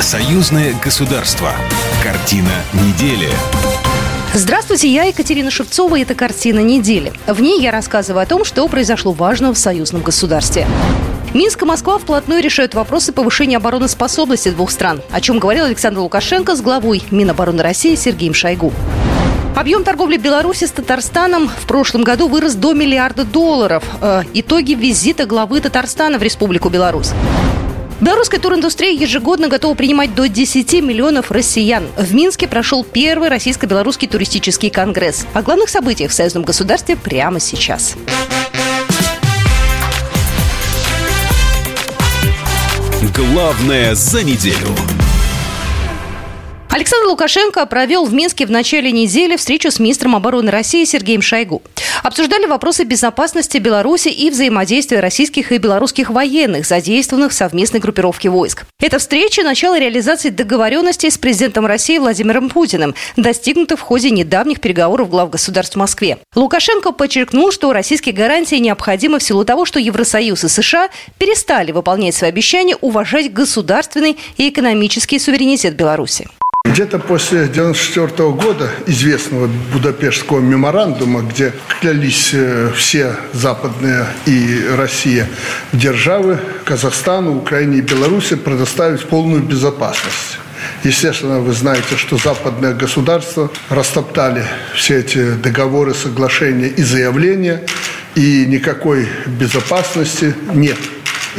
Союзное государство. Картина недели. Здравствуйте, я Екатерина Шевцова, и это «Картина недели». В ней я рассказываю о том, что произошло важного в союзном государстве. Минск и Москва вплотную решают вопросы повышения обороноспособности двух стран, о чем говорил Александр Лукашенко с главой Минобороны России Сергеем Шойгу. Объем торговли Беларуси с Татарстаном в прошлом году вырос до миллиарда долларов. Э, итоги визита главы Татарстана в Республику Беларусь. Белорусская туриндустрия ежегодно готова принимать до 10 миллионов россиян. В Минске прошел первый российско-белорусский туристический конгресс. О главных событиях в союзном государстве прямо сейчас. Главное за неделю. Александр Лукашенко провел в Минске в начале недели встречу с министром обороны России Сергеем Шойгу. Обсуждали вопросы безопасности Беларуси и взаимодействия российских и белорусских военных, задействованных в совместной группировке войск. Эта встреча – начало реализации договоренностей с президентом России Владимиром Путиным, достигнутых в ходе недавних переговоров глав государств в Москве. Лукашенко подчеркнул, что российские гарантии необходимы в силу того, что Евросоюз и США перестали выполнять свои обещания уважать государственный и экономический суверенитет Беларуси. Где-то после 1994 года известного Будапештского меморандума, где клялись э, все западные и Россия державы, Казахстану, Украине и Беларуси предоставить полную безопасность. Естественно, вы знаете, что западные государства растоптали все эти договоры, соглашения и заявления, и никакой безопасности нет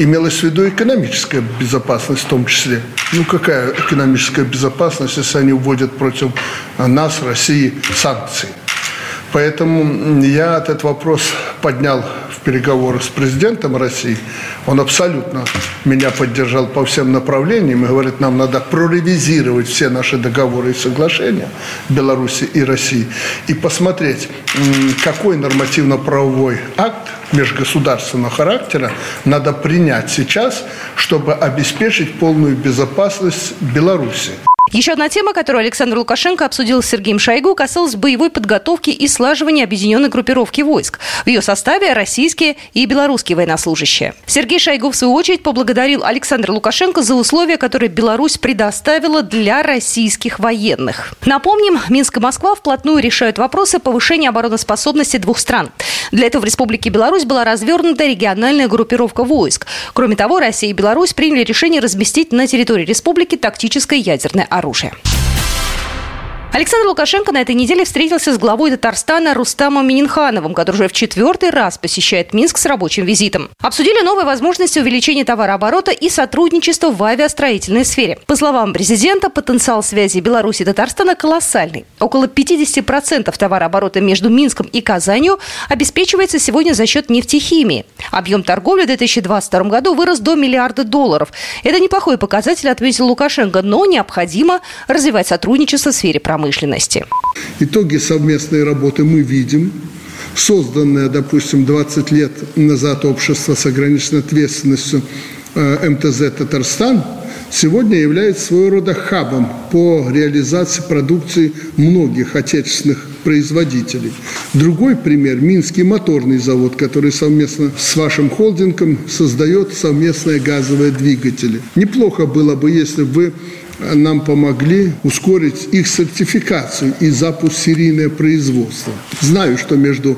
имелась в виду экономическая безопасность в том числе. Ну, какая экономическая безопасность, если они вводят против нас, России, санкции? Поэтому я этот вопрос поднял переговорах с президентом России, он абсолютно меня поддержал по всем направлениям и говорит, нам надо проревизировать все наши договоры и соглашения Беларуси и России и посмотреть, какой нормативно-правовой акт межгосударственного характера надо принять сейчас, чтобы обеспечить полную безопасность Беларуси. Еще одна тема, которую Александр Лукашенко обсудил с Сергеем Шойгу, касалась боевой подготовки и слаживания объединенной группировки войск. В ее составе российские и белорусские военнослужащие. Сергей Шойгу, в свою очередь, поблагодарил Александра Лукашенко за условия, которые Беларусь предоставила для российских военных. Напомним, Минск и Москва вплотную решают вопросы повышения обороноспособности двух стран. Для этого в Республике Беларусь была развернута региональная группировка войск. Кроме того, Россия и Беларусь приняли решение разместить на территории республики тактическое ядерное оружие. Александр Лукашенко на этой неделе встретился с главой Татарстана Рустамом Мининхановым, который уже в четвертый раз посещает Минск с рабочим визитом. Обсудили новые возможности увеличения товарооборота и сотрудничества в авиастроительной сфере. По словам президента, потенциал связи Беларуси и Татарстана колоссальный. Около 50% товарооборота между Минском и Казанью обеспечивается сегодня за счет нефтехимии. Объем торговли в 2022 году вырос до миллиарда долларов. Это неплохой показатель, отметил Лукашенко, но необходимо развивать сотрудничество в сфере промышленности промышленности. Итоги совместной работы мы видим. Созданное, допустим, 20 лет назад общество с ограниченной ответственностью э, МТЗ «Татарстан» сегодня является своего рода хабом по реализации продукции многих отечественных производителей. Другой пример – Минский моторный завод, который совместно с вашим холдингом создает совместные газовые двигатели. Неплохо было бы, если бы вы нам помогли ускорить их сертификацию и запуск серийное производство. Знаю, что между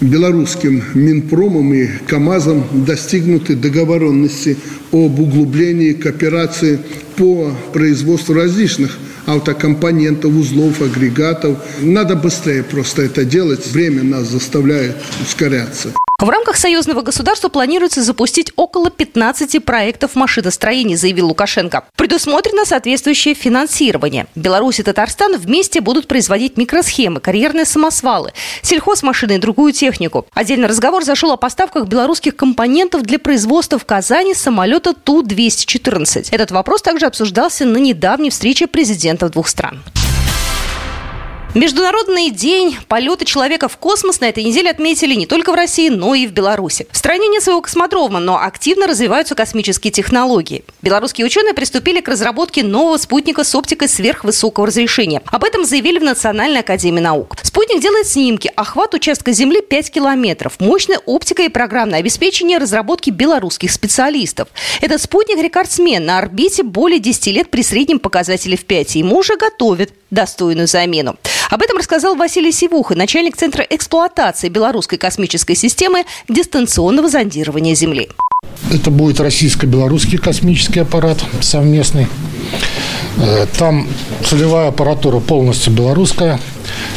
белорусским Минпромом и КАМАЗом достигнуты договоренности об углублении кооперации по производству различных автокомпонентов, узлов, агрегатов. Надо быстрее просто это делать. Время нас заставляет ускоряться. В рамках союзного государства планируется запустить около 15 проектов машиностроения, заявил Лукашенко. Предусмотрено соответствующее финансирование. Беларусь и Татарстан вместе будут производить микросхемы, карьерные самосвалы, сельхозмашины и другую технику. Отдельный разговор зашел о поставках белорусских компонентов для производства в Казани самолета Ту-214. Этот вопрос также обсуждался на недавней встрече президентов двух стран. Международный день полета человека в космос на этой неделе отметили не только в России, но и в Беларуси. В стране нет своего космодрома, но активно развиваются космические технологии. Белорусские ученые приступили к разработке нового спутника с оптикой сверхвысокого разрешения. Об этом заявили в Национальной академии наук. Спутник делает снимки, охват участка Земли 5 километров, мощная оптика и программное обеспечение разработки белорусских специалистов. Этот спутник рекордсмен на орбите более 10 лет при среднем показателе в 5. Ему уже готовят достойную замену. Об этом рассказал Василий Сивуха, начальник Центра эксплуатации белорусской космической системы дистанционного зондирования Земли. Это будет российско-белорусский космический аппарат совместный. Э, там целевая аппаратура полностью белорусская,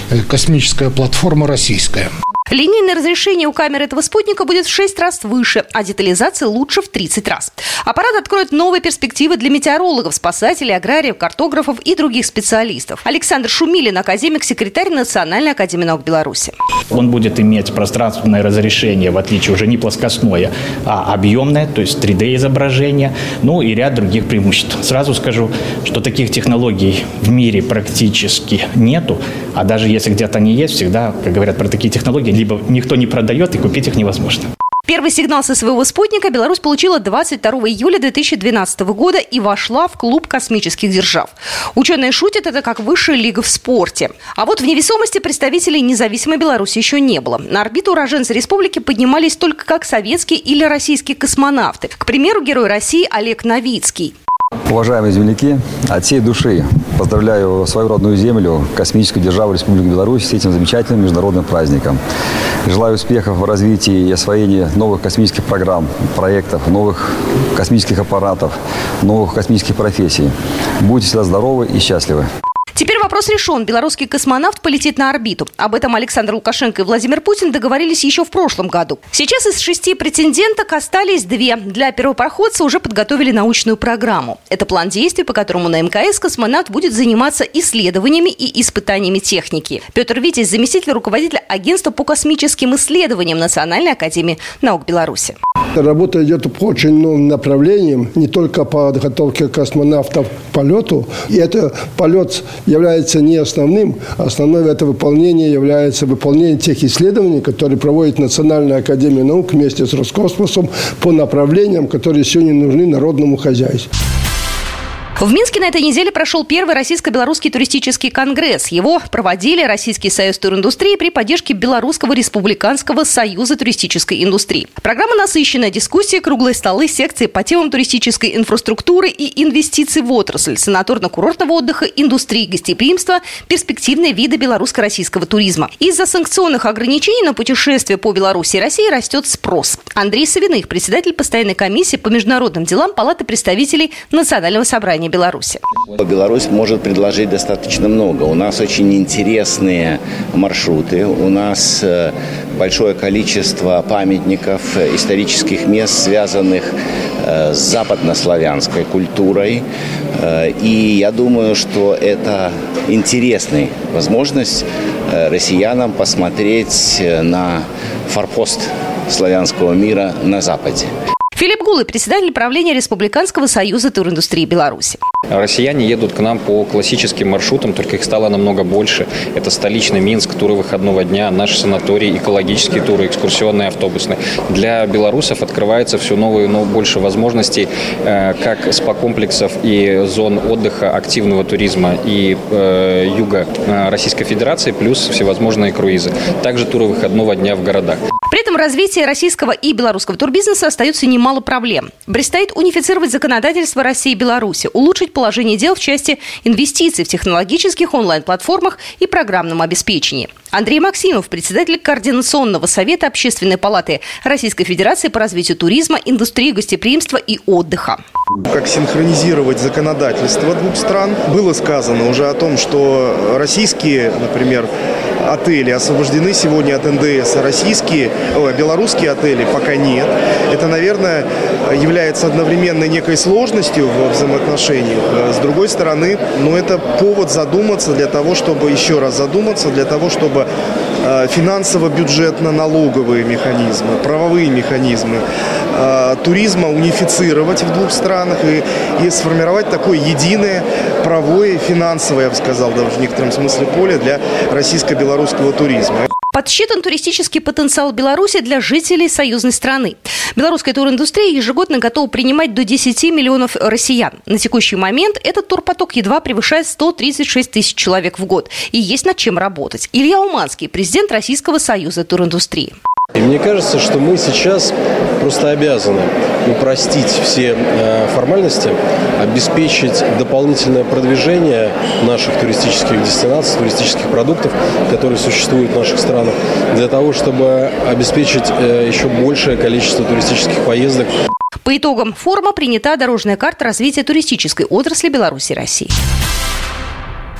э, космическая платформа российская. Линейное разрешение у камеры этого спутника будет в 6 раз выше, а детализация лучше в 30 раз. Аппарат откроет новые перспективы для метеорологов, спасателей, аграриев, картографов и других специалистов. Александр Шумилин, академик, секретарь Национальной академии наук Беларуси. Он будет иметь пространственное разрешение, в отличие уже не плоскостное, а объемное, то есть 3D-изображение, ну и ряд других преимуществ. Сразу скажу, что таких технологий в мире практически нету, а даже если где-то они есть, всегда, как говорят про такие технологии, либо никто не продает, и купить их невозможно. Первый сигнал со своего спутника Беларусь получила 22 июля 2012 года и вошла в клуб космических держав. Ученые шутят, это как высшая лига в спорте. А вот в невесомости представителей независимой Беларуси еще не было. На орбиту уроженцы республики поднимались только как советские или российские космонавты. К примеру, герой России Олег Новицкий. Уважаемые земляки, от всей души поздравляю свою родную землю, космическую державу Республики Беларусь с этим замечательным международным праздником. Желаю успехов в развитии и освоении новых космических программ, проектов, новых космических аппаратов, новых космических профессий. Будьте всегда здоровы и счастливы. Теперь вопрос решен. Белорусский космонавт полетит на орбиту. Об этом Александр Лукашенко и Владимир Путин договорились еще в прошлом году. Сейчас из шести претенденток остались две. Для первопроходца уже подготовили научную программу. Это план действий, по которому на МКС космонавт будет заниматься исследованиями и испытаниями техники. Петр Витязь, заместитель руководителя агентства по космическим исследованиям Национальной академии наук Беларуси. Работа идет по очень новым направлениям, не только по подготовке космонавтов к полету. И это полет является не основным. Основное это выполнение является выполнение тех исследований, которые проводит Национальная академия наук вместе с Роскосмосом по направлениям, которые сегодня нужны народному хозяйству. В Минске на этой неделе прошел первый российско-белорусский туристический конгресс. Его проводили Российский союз туриндустрии при поддержке Белорусского республиканского союза туристической индустрии. Программа насыщенная, дискуссии, круглые столы, секции по темам туристической инфраструктуры и инвестиций в отрасль, санаторно-курортного отдыха, индустрии гостеприимства, перспективные виды белорусско-российского туризма. Из-за санкционных ограничений на путешествия по Беларуси и России растет спрос. Андрей Савиных, председатель постоянной комиссии по международным делам Палаты представителей Национального собрания Беларуси. Беларусь может предложить достаточно много. У нас очень интересные маршруты, у нас э, большое количество памятников, э, исторических мест, связанных э, с западнославянской культурой. И я думаю, что это интересная возможность россиянам посмотреть на форпост славянского мира на Западе. Филипп Гулы, председатель правления Республиканского союза туриндустрии Беларуси. Россияне едут к нам по классическим маршрутам, только их стало намного больше. Это столичный Минск, туры выходного дня, наши санатории, экологические туры, экскурсионные, автобусные. Для белорусов открывается все новые, но больше возможностей, э, как спа-комплексов и зон отдыха, активного туризма и э, юга э, Российской Федерации, плюс всевозможные круизы. Также туры выходного дня в городах. При этом развитие российского и белорусского турбизнеса остается немало проблем. Предстоит унифицировать законодательство России и Беларуси, улучшить положение дел в части инвестиций в технологических онлайн-платформах и программном обеспечении. Андрей Максимов, председатель Координационного совета Общественной палаты Российской Федерации по развитию туризма, индустрии гостеприимства и отдыха. Как синхронизировать законодательство двух стран? Было сказано уже о том, что российские, например, отели освобождены сегодня от НДС, а российские, о, белорусские отели пока нет. Это, наверное, является одновременно некой сложностью в взаимоотношениях. С другой стороны, ну, это повод задуматься для того, чтобы еще раз задуматься, для того, чтобы э, финансово-бюджетно-налоговые механизмы, правовые механизмы э, туризма унифицировать в двух странах и, и сформировать такое единое правое, финансовое, я бы сказал, даже в некотором смысле поле для российско-белорусского туризма. Подсчитан туристический потенциал Беларуси для жителей союзной страны. Белорусская туриндустрия ежегодно готова принимать до 10 миллионов россиян. На текущий момент этот турпоток едва превышает 136 тысяч человек в год. И есть над чем работать. Илья Уманский, президент Российского союза туриндустрии. И мне кажется, что мы сейчас просто обязаны упростить все э, формальности, обеспечить дополнительное продвижение наших туристических дестинаций, туристических продуктов, которые существуют в наших странах, для того, чтобы обеспечить э, еще большее количество туристических поездок. По итогам форума принята дорожная карта развития туристической отрасли Беларуси и России.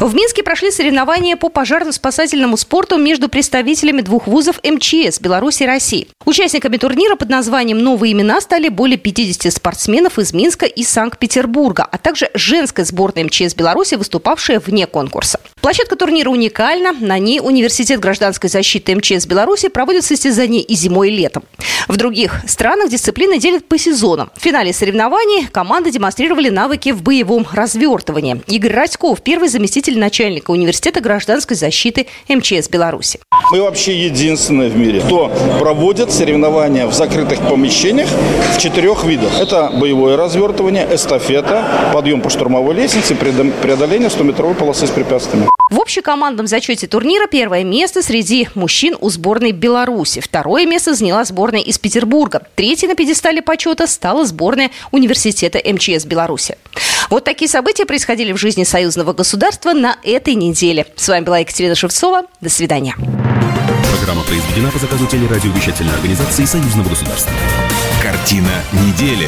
В Минске прошли соревнования по пожарно-спасательному спорту между представителями двух вузов МЧС Беларуси и России. Участниками турнира под названием «Новые имена» стали более 50 спортсменов из Минска и Санкт-Петербурга, а также женская сборная МЧС Беларуси, выступавшая вне конкурса. Площадка турнира уникальна. На ней Университет гражданской защиты МЧС Беларуси проводит состязания и зимой, и летом. В других странах дисциплины делят по сезонам. В финале соревнований команды демонстрировали навыки в боевом развертывании. Игорь Радьков, первый заместитель начальника Университета гражданской защиты МЧС Беларуси. Мы вообще единственные в мире, кто проводит соревнования в закрытых помещениях в четырех видах. Это боевое развертывание, эстафета, подъем по штурмовой лестнице, преодоление 100-метровой полосы с препятствиями. В общекомандном зачете турнира первое место среди мужчин у сборной Беларуси. Второе место заняла сборная из Петербурга. Третье на пьедестале почета стала сборная университета МЧС Беларуси. Вот такие события происходили в жизни союзного государства на этой неделе. С вами была Екатерина Шевцова. До свидания. Программа произведена по заказу телерадиовещательной организации Союзного государства. Картина недели.